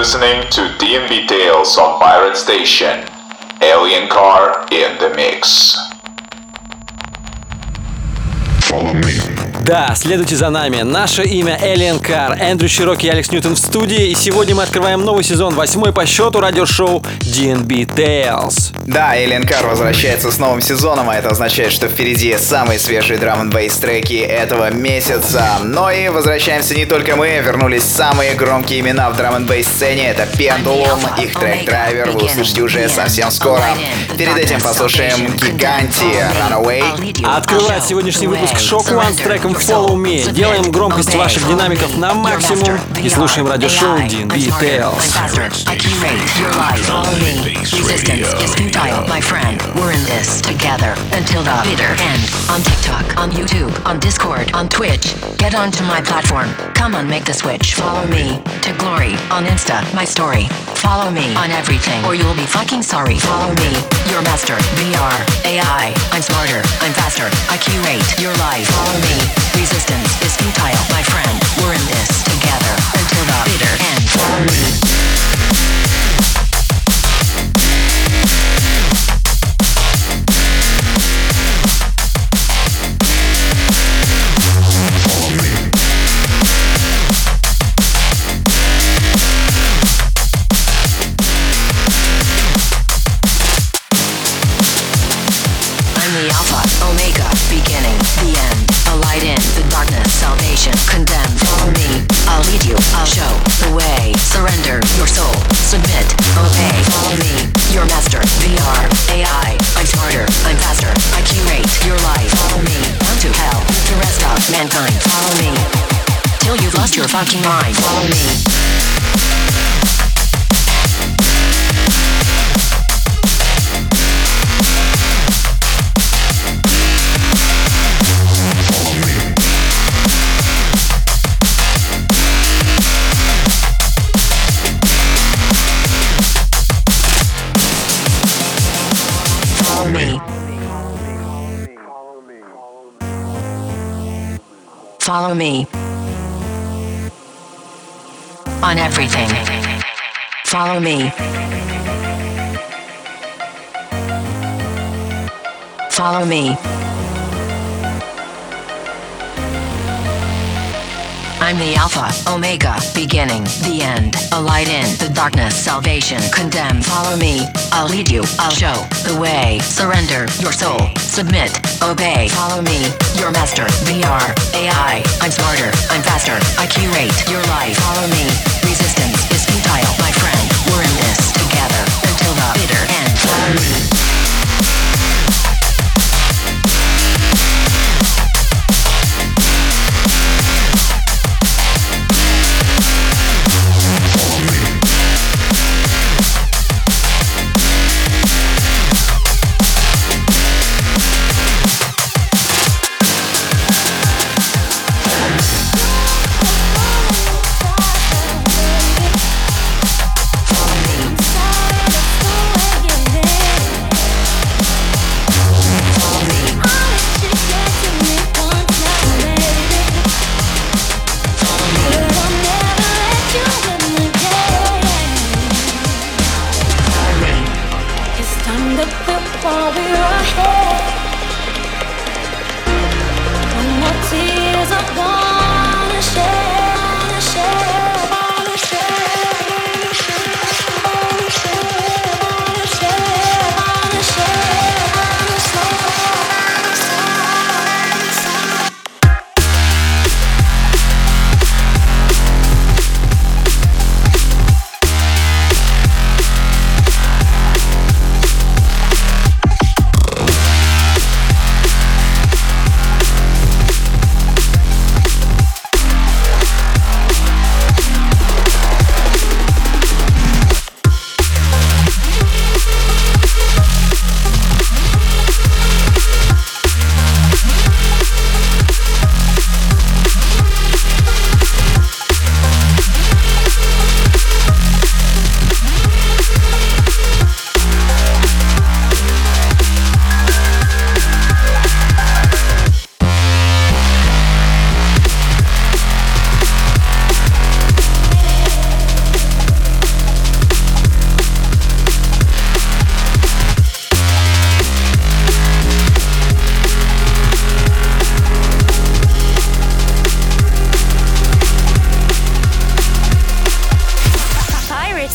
listening to DNB Tales on Pirate Station. Alien Car in the mix. Follow me. Да, следуйте за нами. Наше имя Alien Car, Эндрю Чироки и Алекс Ньютон в студии. И сегодня мы открываем новый сезон, восьмой по счету радиошоу DNB Tales. Да, Alien Car возвращается с новым сезоном, а это означает, что впереди самые свежие драм н треки этого месяца. Но и возвращаемся не только мы, вернулись самые громкие имена в драм н сцене. Это Pendulum, их трек Драйвер, вы услышите уже совсем скоро. Перед этим послушаем Гиганти, Runaway. Открывает сегодняшний выпуск Шок One с треком Follow Me. Делаем громкость ваших динамиков на максимум и слушаем радиошоу DNB Tales. Resistance is futile, my friend. We're in this together until the bitter end. On TikTok, on YouTube, on Discord, on Twitch. Get onto my platform. Come on, make the switch. Follow me to glory on Insta, my story. Follow me on everything, or you'll be fucking sorry. Follow me, your master, VR, AI. I'm smarter, I'm faster. I curate your life. Follow me. Resistance is futile, my friend. We're in this together until the bitter end. Fucking mind. Follow me. On everything. Follow me. Follow me. I'm the Alpha, Omega, beginning, the end. A light in the darkness, salvation, condemn. Follow me, I'll lead you, I'll show the way. Surrender your soul, submit, obey. Follow me, your master, VR, AI. I'm smarter, I'm faster, I curate your life. Follow me, Thank you.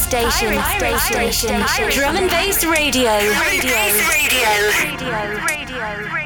station, Irish station, Irish station, Irish station. Drum and bass radio. Drum radio. radio. radio. radio. radio.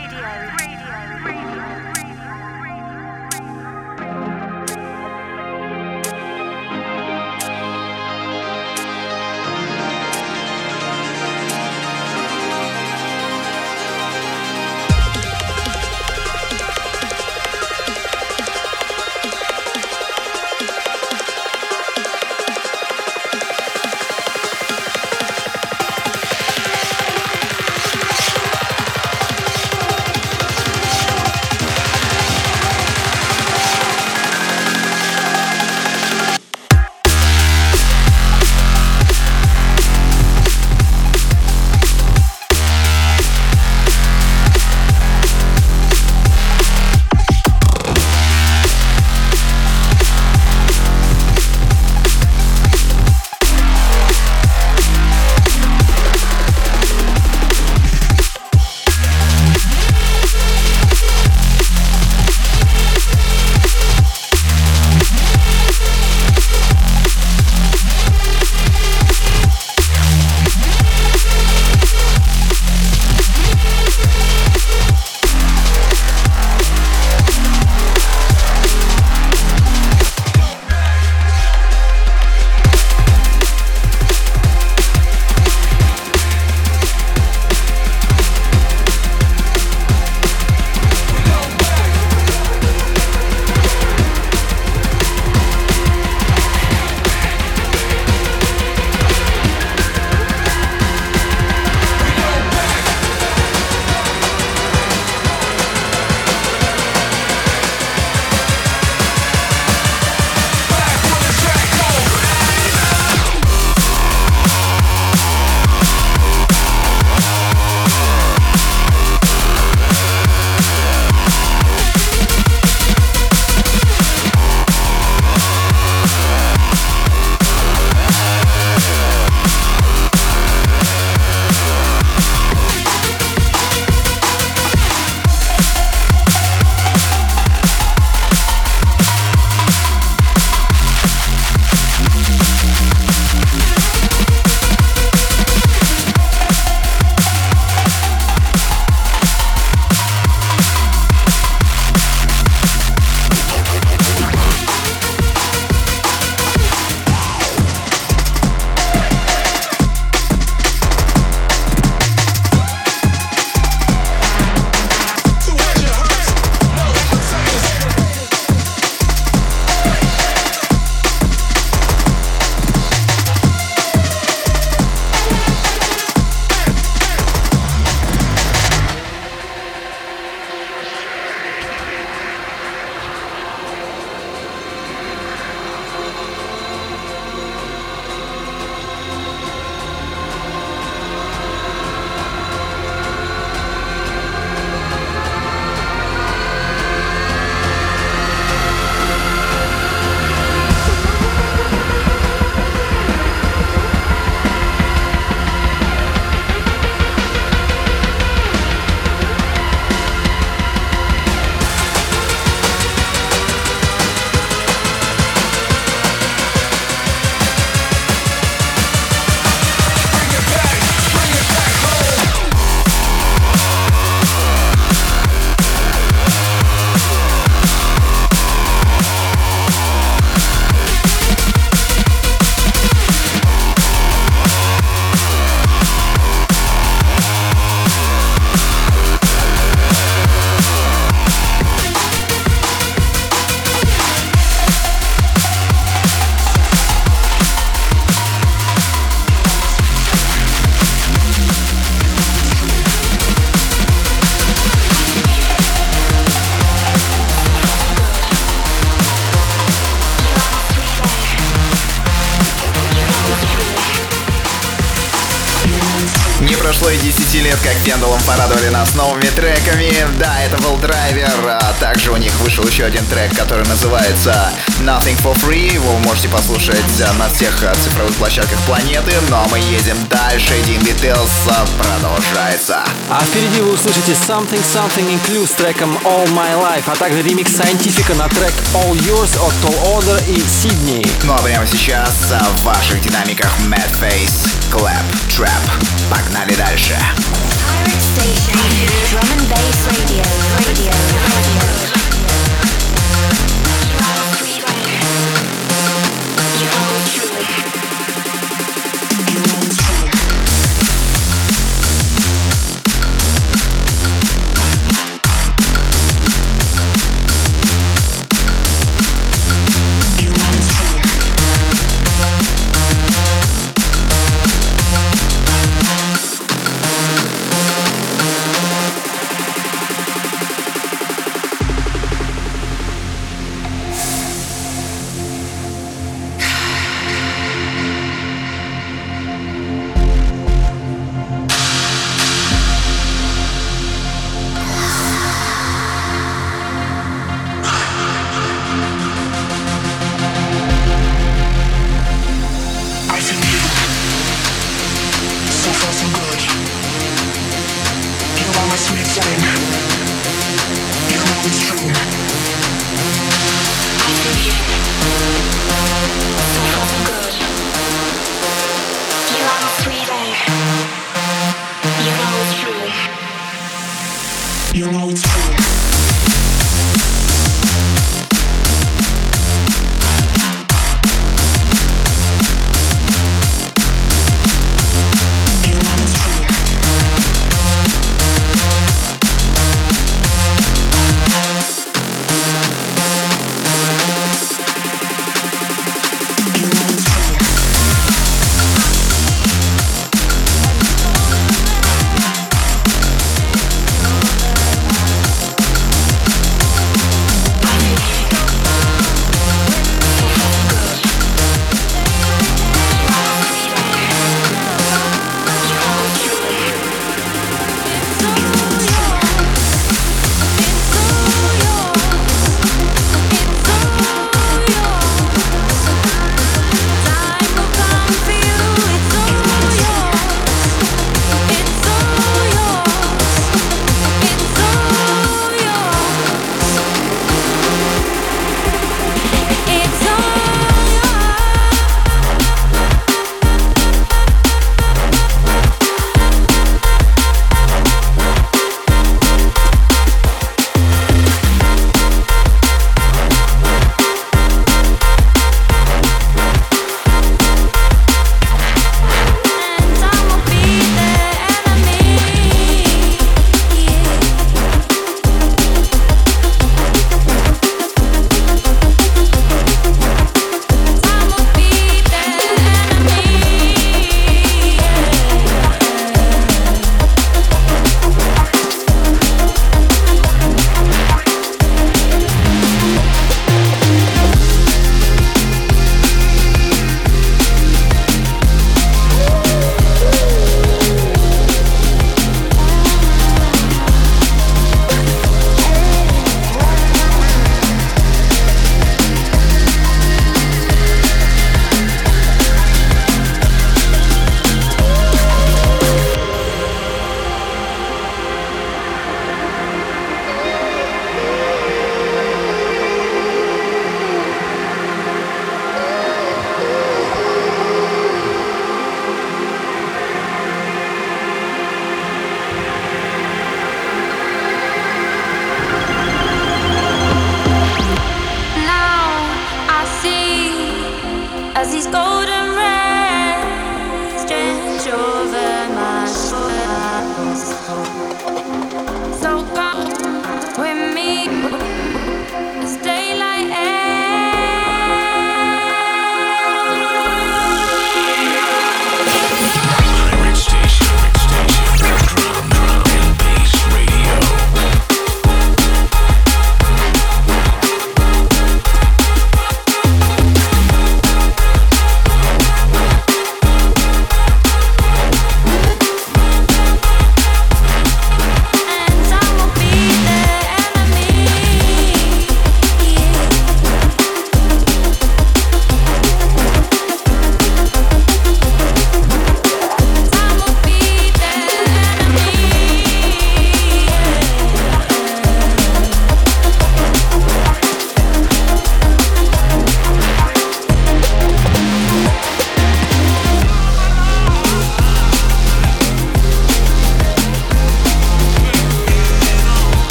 Пендулом порадовали нас новыми треками. Да, это был драйвер, а также у них вышел еще один трек, который называется Nothing for Free. Его вы можете послушать а, на всех а, цифровых площадках планеты. Ну а мы едем дальше. Dean Details продолжается. А впереди вы услышите Something Something Include с треком All My Life, а также ремикс Scientifica на трек All Yours от Tall Order и Sydney. Ну а прямо сейчас а, в ваших динамиках Mad Face, Clap, Trap. Погнали дальше. Pirate Station. Drum and bass radio. Radio. Radio.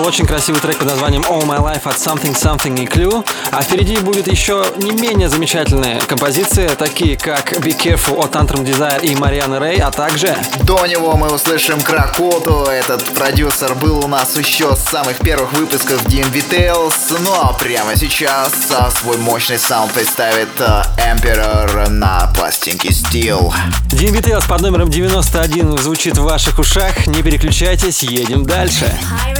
Отыграл очень красивый трек под названием All My Life от Something Something и Clue, а впереди будет еще не менее замечательные композиции, такие как Be Careful от Tantrum Desire и Марианы Рэй, а также... До него мы услышим Кракоту, этот продюсер был у нас еще с самых первых выпусков DMV Tales, ну а прямо сейчас свой мощный саунд представит э, Emperor на пластинке Steel. DMV Tales под номером 91 звучит в ваших ушах, не переключайтесь, едем дальше. Pirate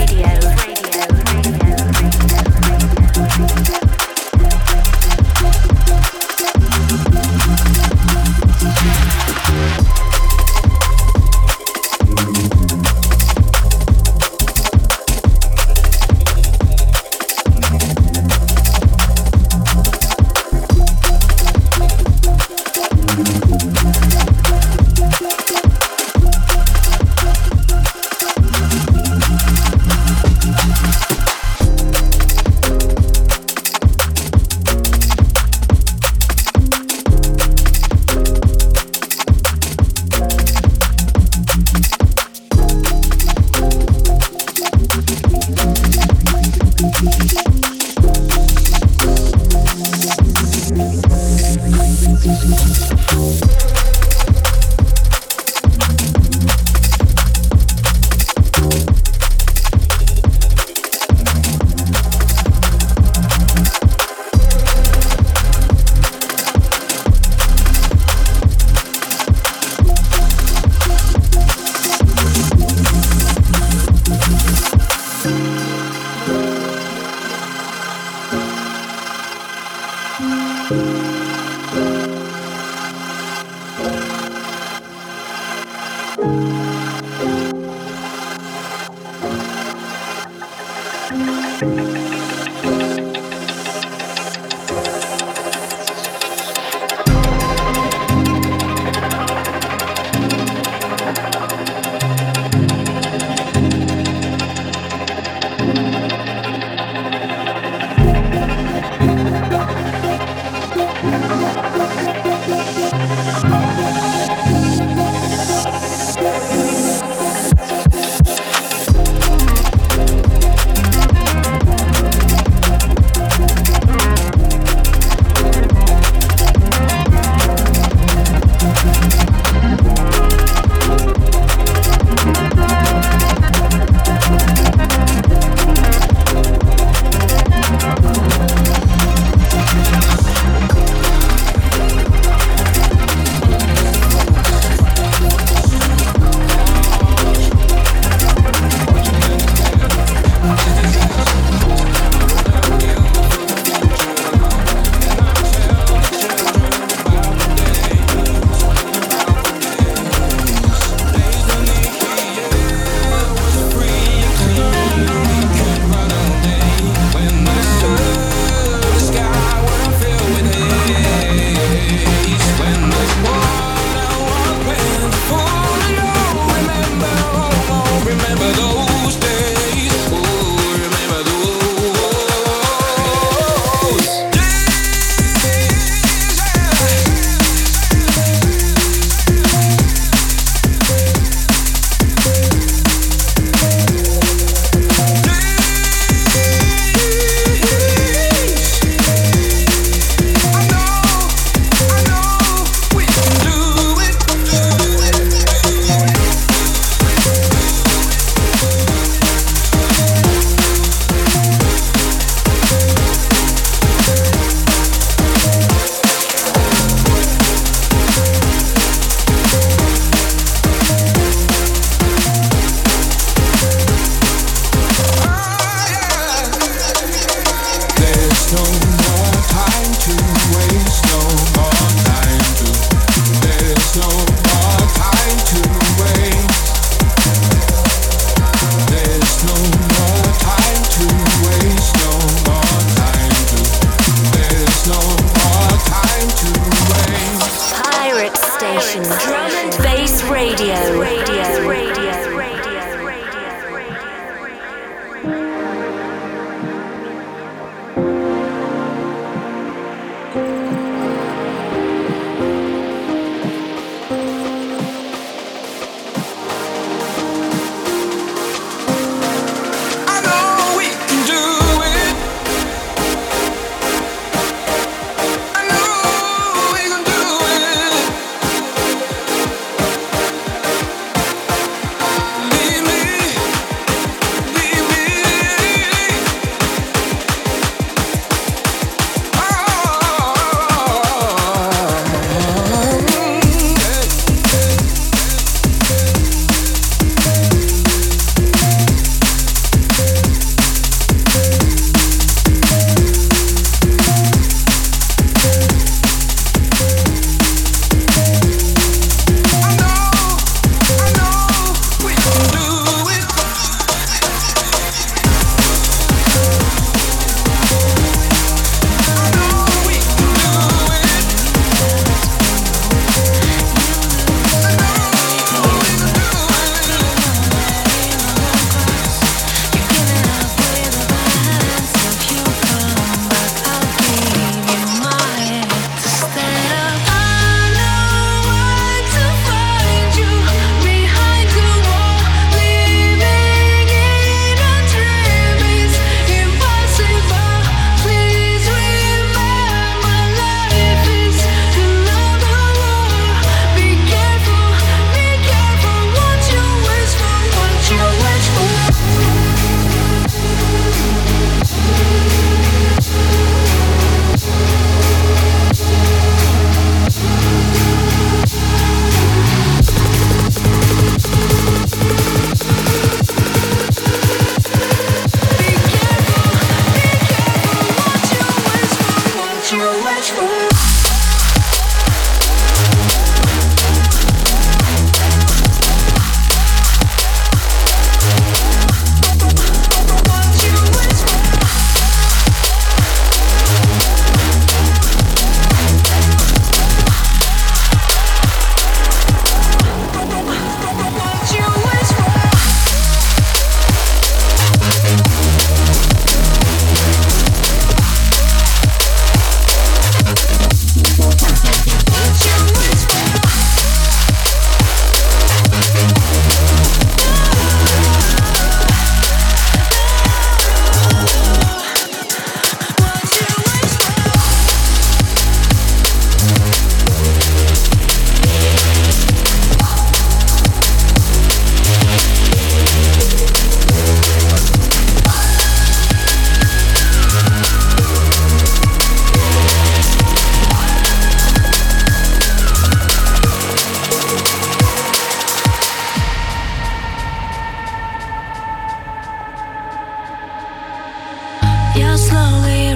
slowly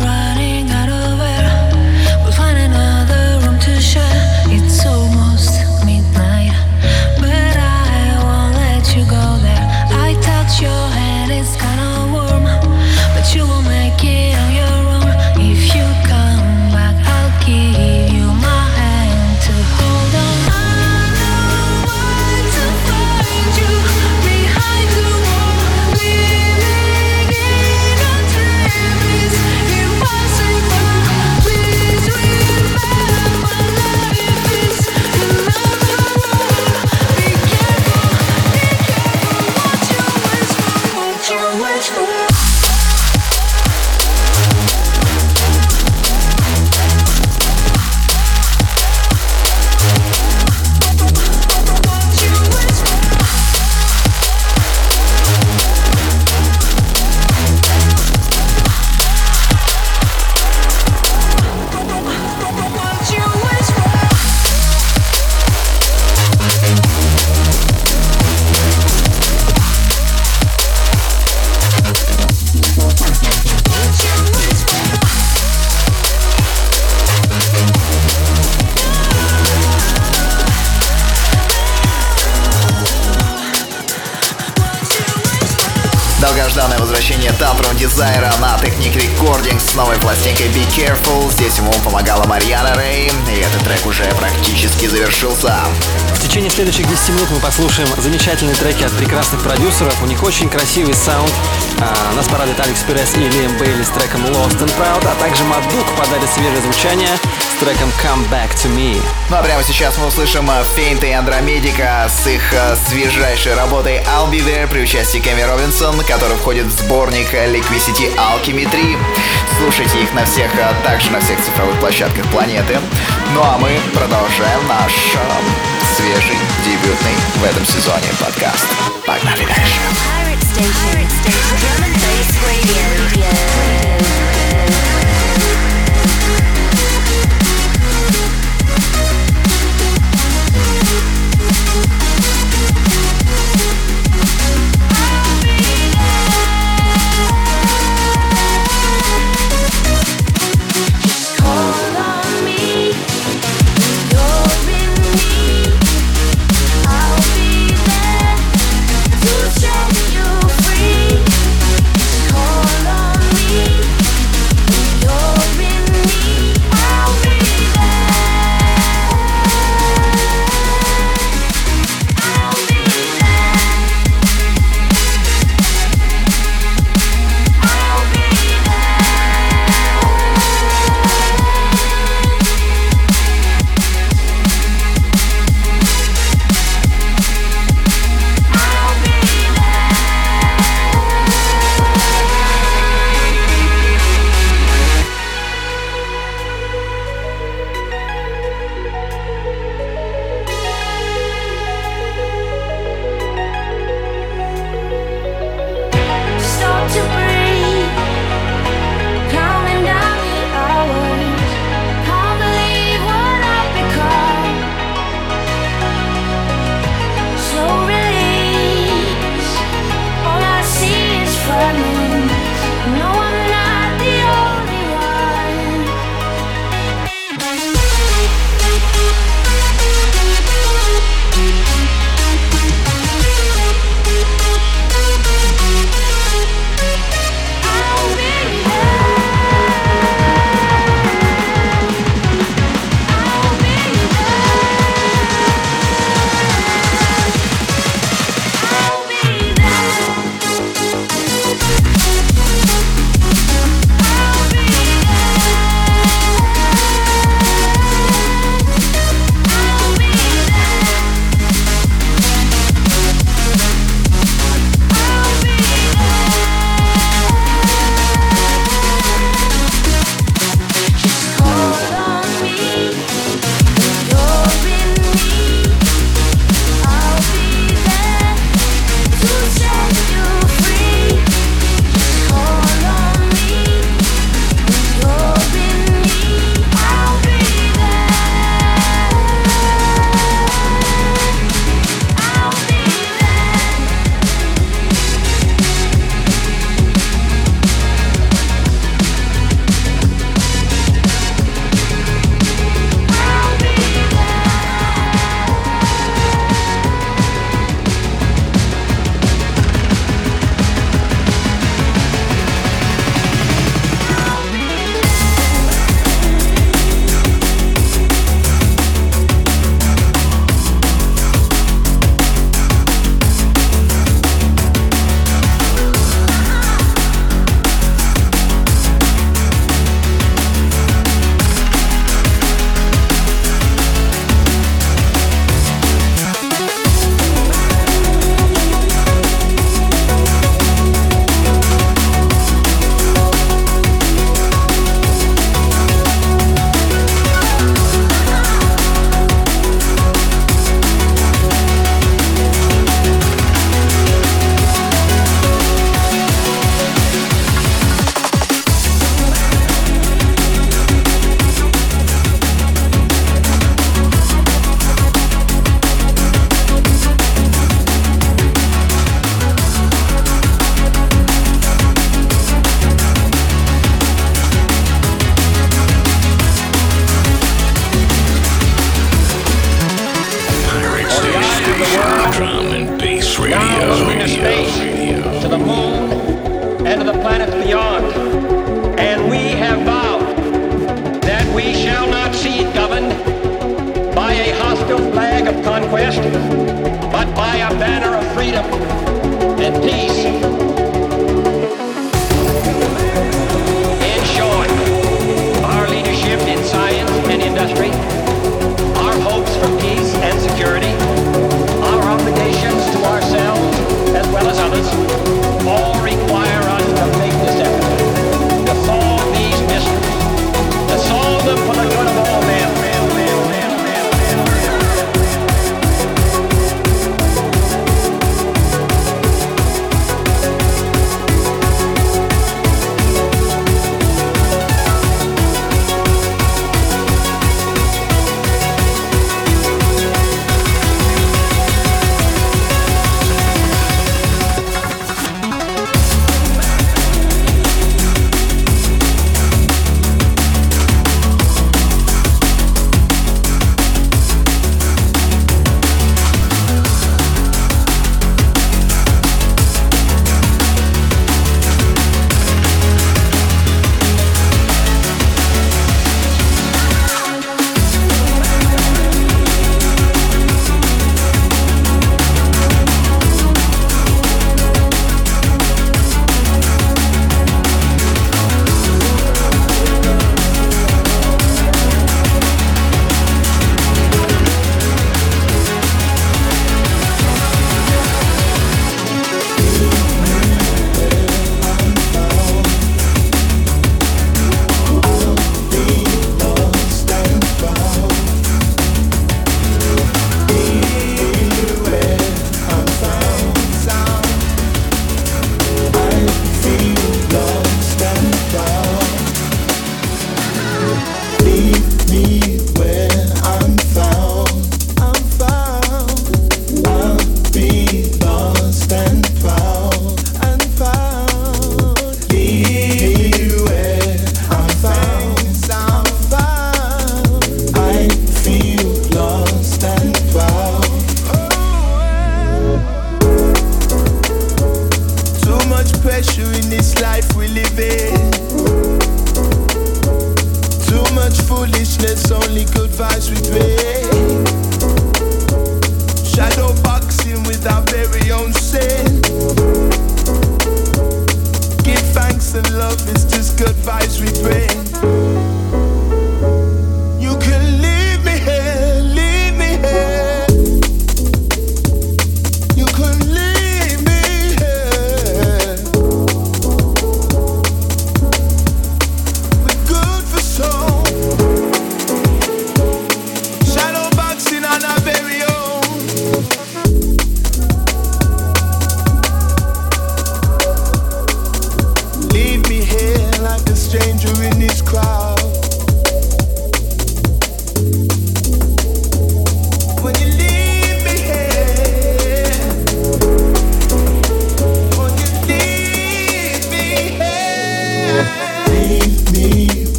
Careful. Здесь ему помогала Марьяна Рэй, и этот трек уже практически завершился. В течение следующих 10 минут мы послушаем замечательные треки от прекрасных продюсеров. У них очень красивый саунд. А, нас порадует Алекс Перес и Лиам Бейли с треком Lost and Proud, а также Мадук подарит свежее звучание с треком Come Back to Me. Ну а прямо сейчас мы услышим Фейнт и Андромедика с их э, свежайшей работой I'll Be There при участии Кэми Робинсон, который входит в сборник Liquidity Alchemy 3. Слушайте их на всех, а также на всех цифровых площадках планеты. Ну а мы продолжаем наш э, свежий, дебютный в этом сезоне подкаст. Погнали дальше. Pirate Station. Pirate Station. Drum and bass radio. Call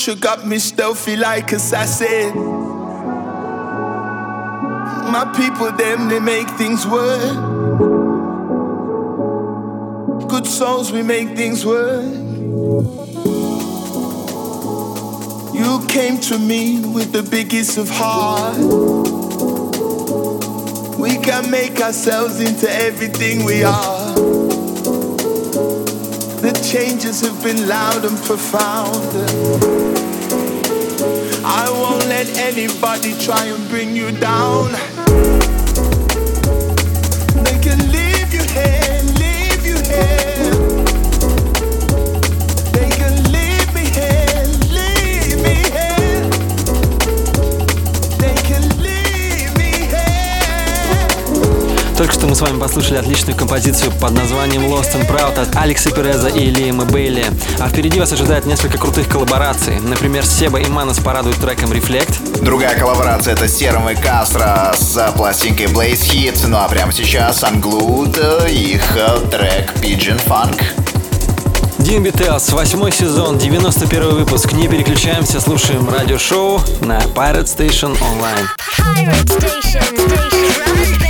future got me stealthy like assassin. My people, them, they make things work. Good souls, we make things work. You came to me with the biggest of heart. We can make ourselves into everything we are. The changes have been loud and profound. I won't let anybody try and bring you down. Только что мы с вами послушали отличную композицию под названием Lost and Proud от Алекса Переза и Лиэма Бейли. А впереди вас ожидает несколько крутых коллабораций. Например, Себа и Манас порадуют треком Reflect. Другая коллаборация это Серым и Кастро с пластинкой Blaze Hit. Ну а прямо сейчас Unglued, их э, трек Pigeon Funk. Дим Телс, восьмой сезон, 91 выпуск. Не переключаемся, слушаем радиошоу на Pirate Station Online. Pirate Station, Station,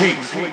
Take me.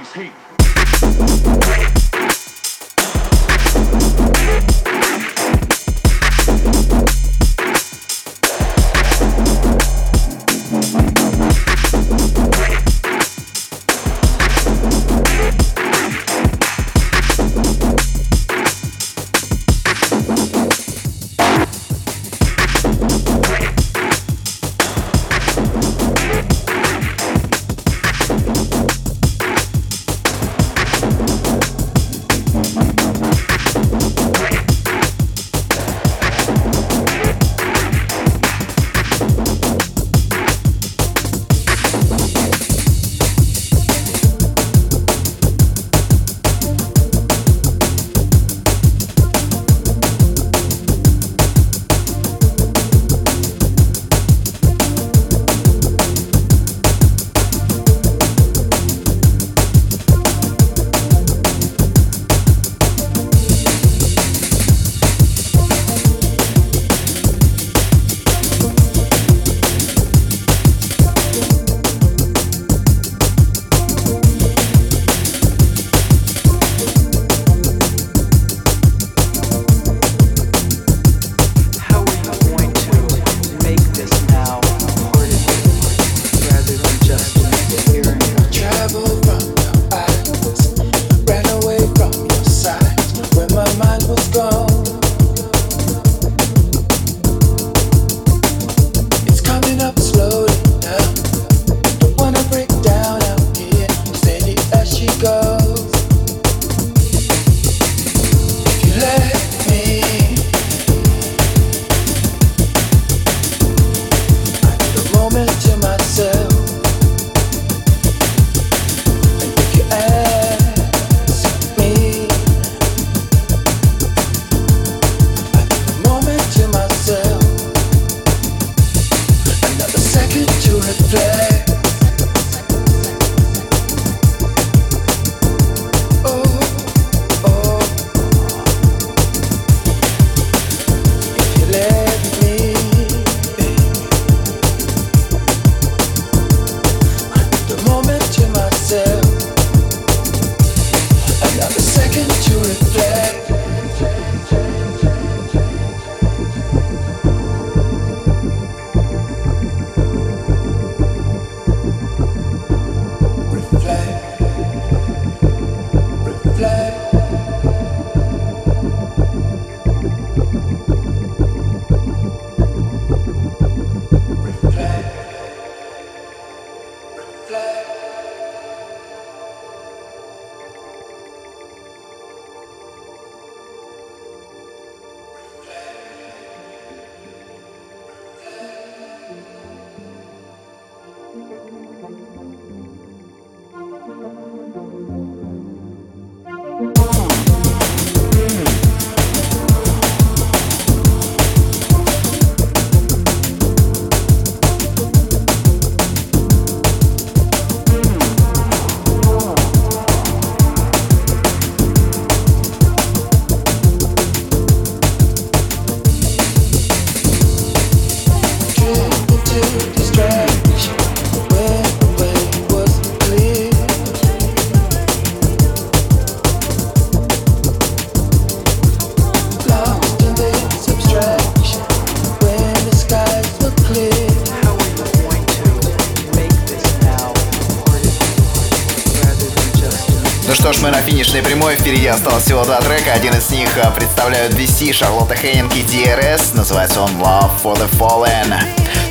Всего два трека. Один из них а, представляют BC, Шарлотта Хеннинг и DRS. Называется он Love for the Fallen.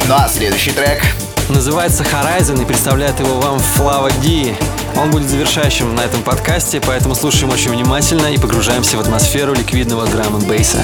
Ну а следующий трек Называется Horizon и представляет его вам Флава Ди. Он будет завершающим на этом подкасте, поэтому слушаем очень внимательно и погружаемся в атмосферу ликвидного драм н бейса.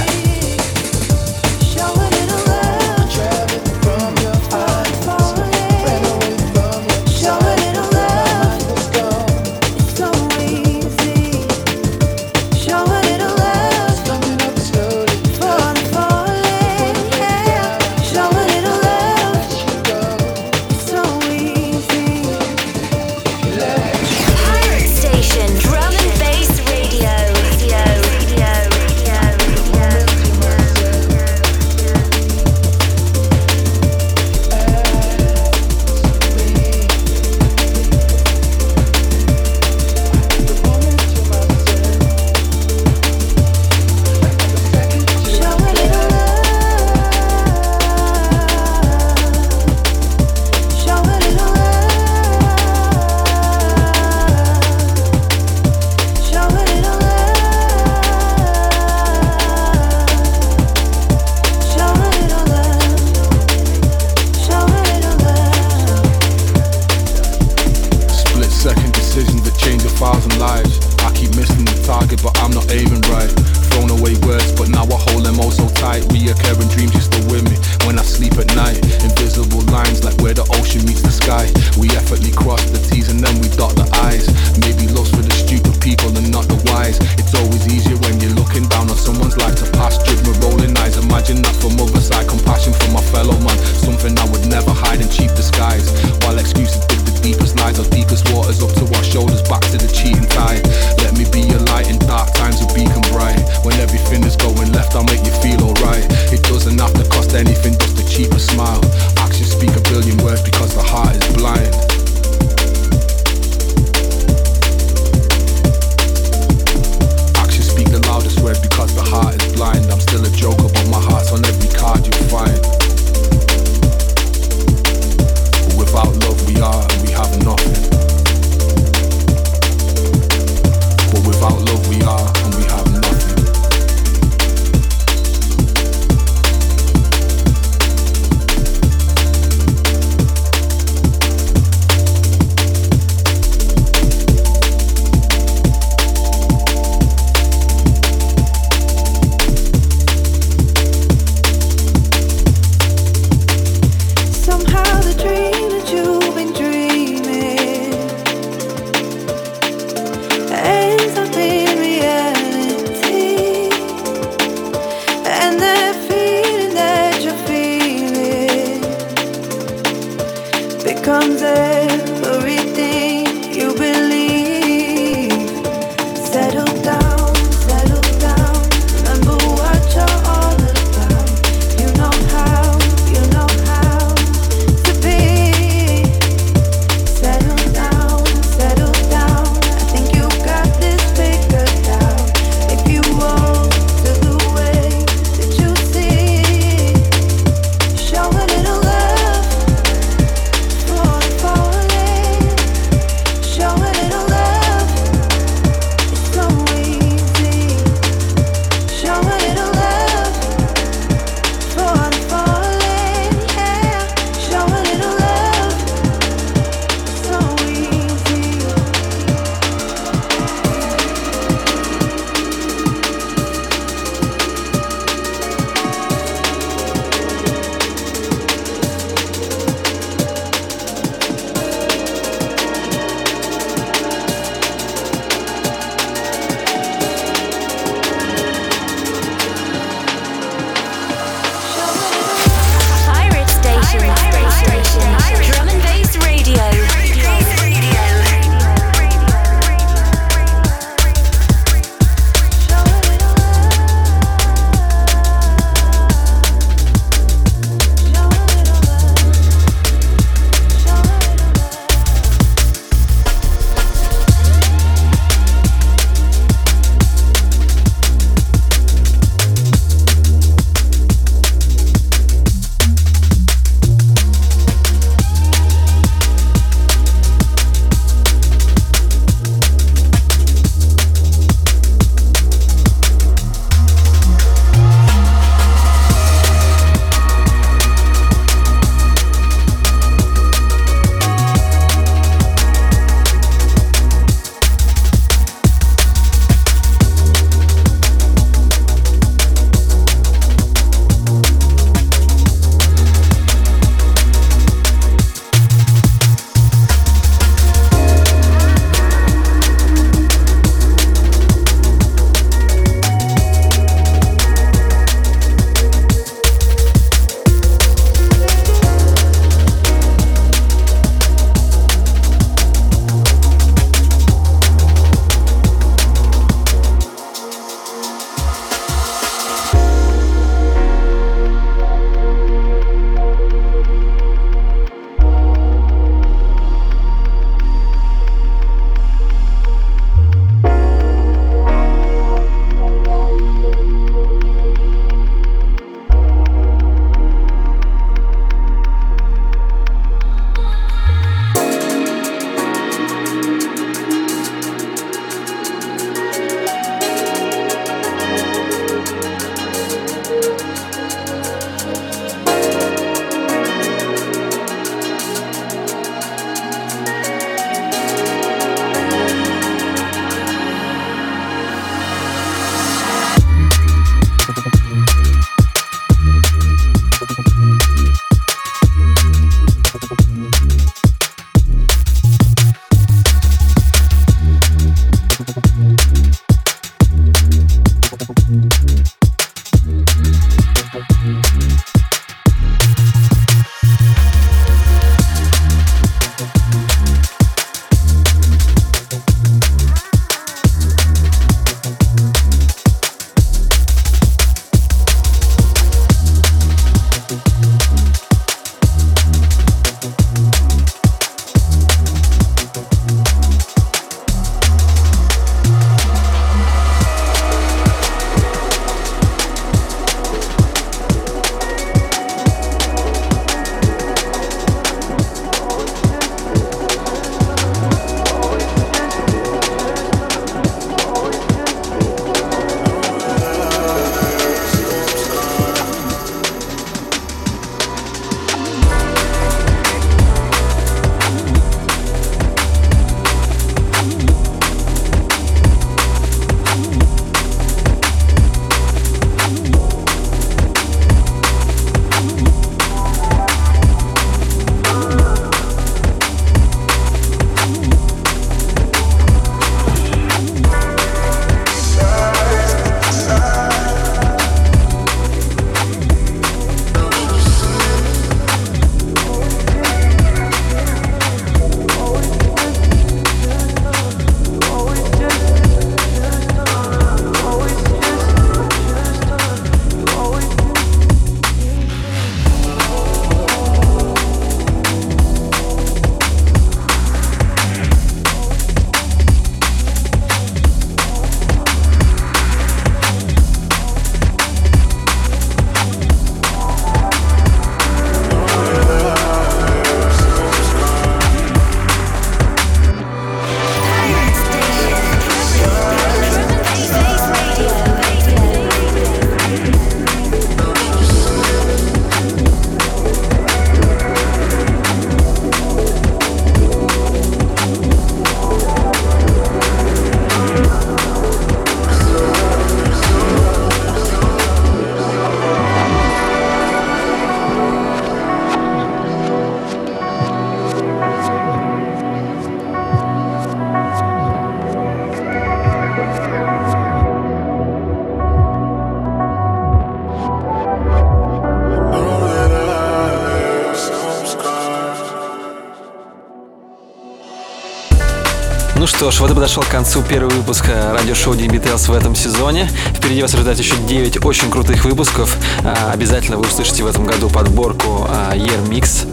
Что ж, вот и подошел к концу первый выпуск э, радиошоу Tales в этом сезоне. Впереди вас ожидает еще 9 очень крутых выпусков. А, обязательно вы услышите в этом году подборку а, Year Mix.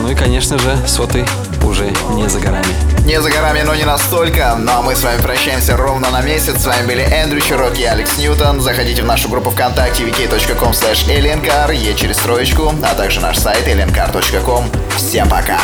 Ну и, конечно же, сотый уже не за горами. Не за горами, но не настолько. Ну а мы с вами прощаемся ровно на месяц. С вами были Эндрю Чирок и Алекс Ньютон. Заходите в нашу группу ВКонтакте vk.com slash aliencar, е через троечку, а также наш сайт aliencar.com. Всем пока!